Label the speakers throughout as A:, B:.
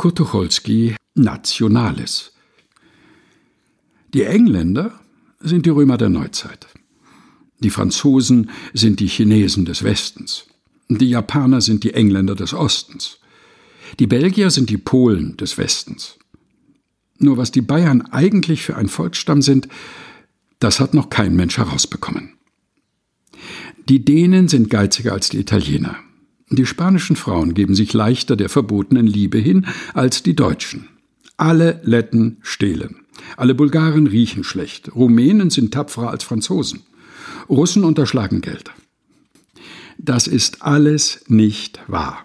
A: Kurt Tucholsky Nationales. Die Engländer sind die Römer der Neuzeit. Die Franzosen sind die Chinesen des Westens. Die Japaner sind die Engländer des Ostens. Die Belgier sind die Polen des Westens. Nur was die Bayern eigentlich für ein Volksstamm sind, das hat noch kein Mensch herausbekommen. Die Dänen sind geiziger als die Italiener. Die spanischen Frauen geben sich leichter der verbotenen Liebe hin als die Deutschen. Alle Letten stehlen. Alle Bulgaren riechen schlecht. Rumänen sind tapferer als Franzosen. Russen unterschlagen Geld. Das ist alles nicht wahr,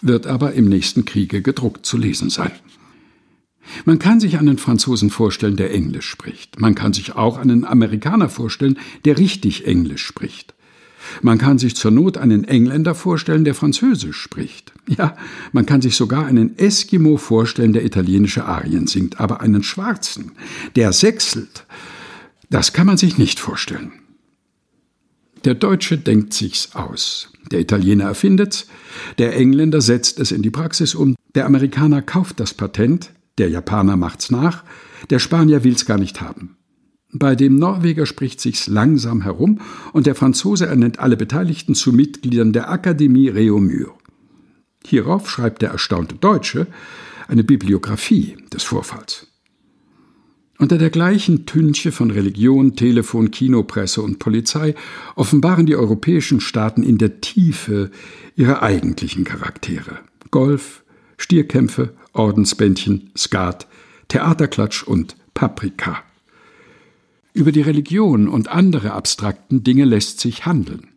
A: wird aber im nächsten Kriege gedruckt zu lesen sein. Man kann sich einen Franzosen vorstellen, der Englisch spricht. Man kann sich auch einen Amerikaner vorstellen, der richtig Englisch spricht. Man kann sich zur Not einen Engländer vorstellen, der Französisch spricht. Ja, man kann sich sogar einen Eskimo vorstellen, der italienische Arien singt, aber einen Schwarzen, der sechselt, das kann man sich nicht vorstellen. Der Deutsche denkt sich's aus. Der Italiener erfindet's, der Engländer setzt es in die Praxis um, der Amerikaner kauft das Patent, der Japaner macht's nach, der Spanier will's gar nicht haben. Bei dem Norweger spricht sich's langsam herum und der Franzose ernennt alle Beteiligten zu Mitgliedern der Akademie Réaumur. Hierauf schreibt der erstaunte Deutsche eine Bibliographie des Vorfalls. Unter der gleichen Tünche von Religion, Telefon, Kinopresse und Polizei offenbaren die europäischen Staaten in der Tiefe ihre eigentlichen Charaktere. Golf, Stierkämpfe, Ordensbändchen, Skat, Theaterklatsch und Paprika. Über die Religion und andere abstrakten Dinge lässt sich handeln.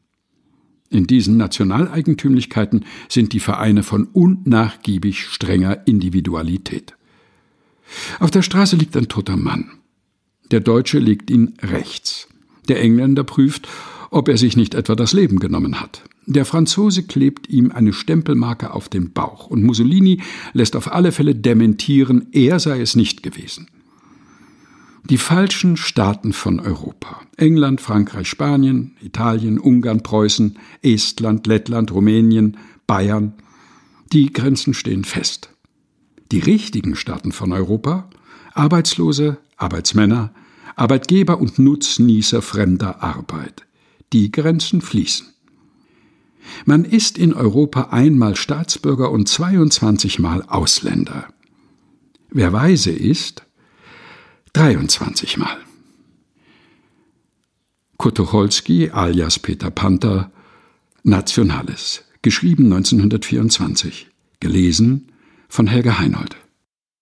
A: In diesen Nationaleigentümlichkeiten sind die Vereine von unnachgiebig strenger Individualität. Auf der Straße liegt ein toter Mann. Der Deutsche legt ihn rechts. Der Engländer prüft, ob er sich nicht etwa das Leben genommen hat. Der Franzose klebt ihm eine Stempelmarke auf den Bauch und Mussolini lässt auf alle Fälle dementieren, er sei es nicht gewesen. Die falschen Staaten von Europa England, Frankreich, Spanien, Italien, Ungarn, Preußen, Estland, Lettland, Rumänien, Bayern die Grenzen stehen fest. Die richtigen Staaten von Europa Arbeitslose, Arbeitsmänner, Arbeitgeber und Nutznießer fremder Arbeit. Die Grenzen fließen. Man ist in Europa einmal Staatsbürger und 22 Mal Ausländer. Wer weise ist, 23 Mal. Kutucholski alias Peter Panther Nationales, geschrieben 1924, gelesen von Helga Heinold.